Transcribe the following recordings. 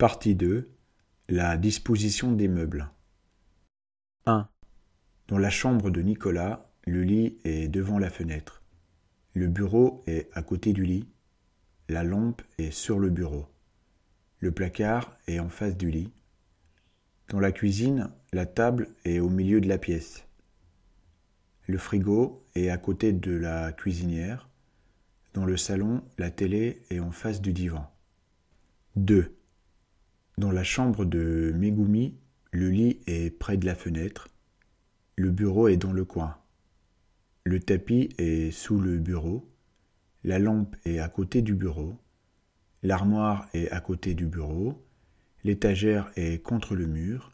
Partie 2 La disposition des meubles. 1. Dans la chambre de Nicolas, le lit est devant la fenêtre. Le bureau est à côté du lit. La lampe est sur le bureau. Le placard est en face du lit. Dans la cuisine, la table est au milieu de la pièce. Le frigo est à côté de la cuisinière. Dans le salon, la télé est en face du divan. 2. Dans la chambre de Megumi, le lit est près de la fenêtre. Le bureau est dans le coin. Le tapis est sous le bureau. La lampe est à côté du bureau. L'armoire est à côté du bureau. L'étagère est contre le mur,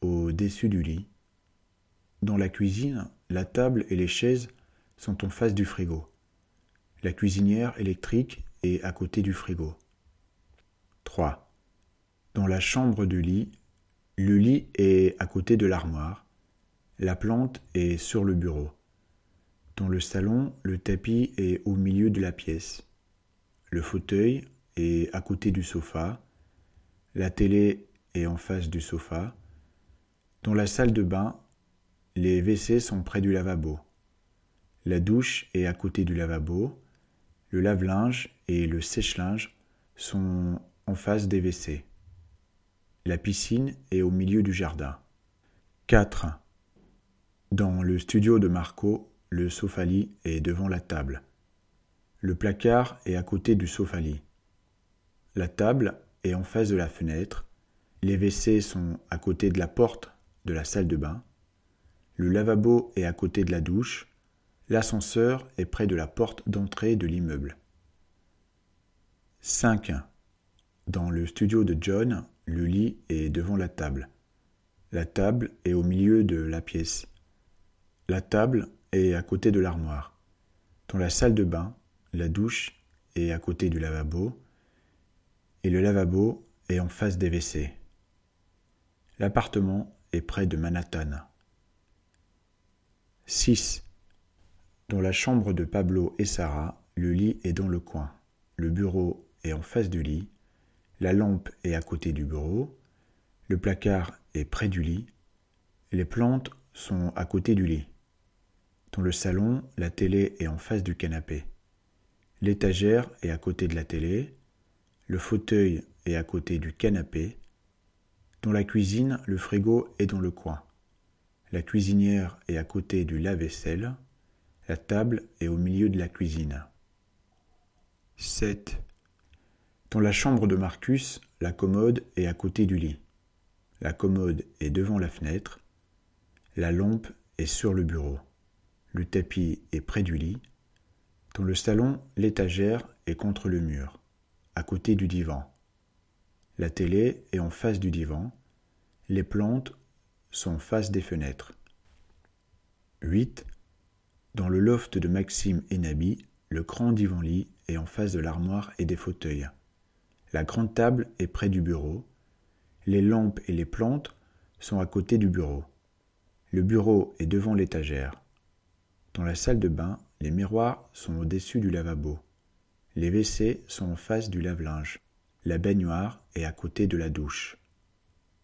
au-dessus du lit. Dans la cuisine, la table et les chaises sont en face du frigo. La cuisinière électrique est à côté du frigo. 3. Dans la chambre de lit, le lit est à côté de l'armoire. La plante est sur le bureau. Dans le salon, le tapis est au milieu de la pièce. Le fauteuil est à côté du sofa. La télé est en face du sofa. Dans la salle de bain, les WC sont près du lavabo. La douche est à côté du lavabo. Le lave-linge et le sèche-linge sont en face des WC. La piscine est au milieu du jardin. 4. Dans le studio de Marco, le sofa-lit est devant la table. Le placard est à côté du sofa-lit. La table est en face de la fenêtre. Les WC sont à côté de la porte de la salle de bain. Le lavabo est à côté de la douche. L'ascenseur est près de la porte d'entrée de l'immeuble. 5. Dans le studio de John, le lit est devant la table. La table est au milieu de la pièce. La table est à côté de l'armoire. Dans la salle de bain, la douche est à côté du lavabo et le lavabo est en face des WC. L'appartement est près de Manhattan. 6. Dans la chambre de Pablo et Sarah, le lit est dans le coin. Le bureau est en face du lit la lampe est à côté du bureau. Le placard est près du lit. Les plantes sont à côté du lit. Dans le salon, la télé est en face du canapé. L'étagère est à côté de la télé. Le fauteuil est à côté du canapé. Dans la cuisine, le frigo est dans le coin. La cuisinière est à côté du lave-vaisselle. La table est au milieu de la cuisine. 7. Dans la chambre de Marcus, la commode est à côté du lit. La commode est devant la fenêtre. La lampe est sur le bureau. Le tapis est près du lit. Dans le salon, l'étagère est contre le mur, à côté du divan. La télé est en face du divan. Les plantes sont face des fenêtres. 8. Dans le loft de Maxime et Nabi, le grand divan-lit est en face de l'armoire et des fauteuils. La grande table est près du bureau. Les lampes et les plantes sont à côté du bureau. Le bureau est devant l'étagère. Dans la salle de bain, les miroirs sont au-dessus du lavabo. Les WC sont en face du lave-linge. La baignoire est à côté de la douche.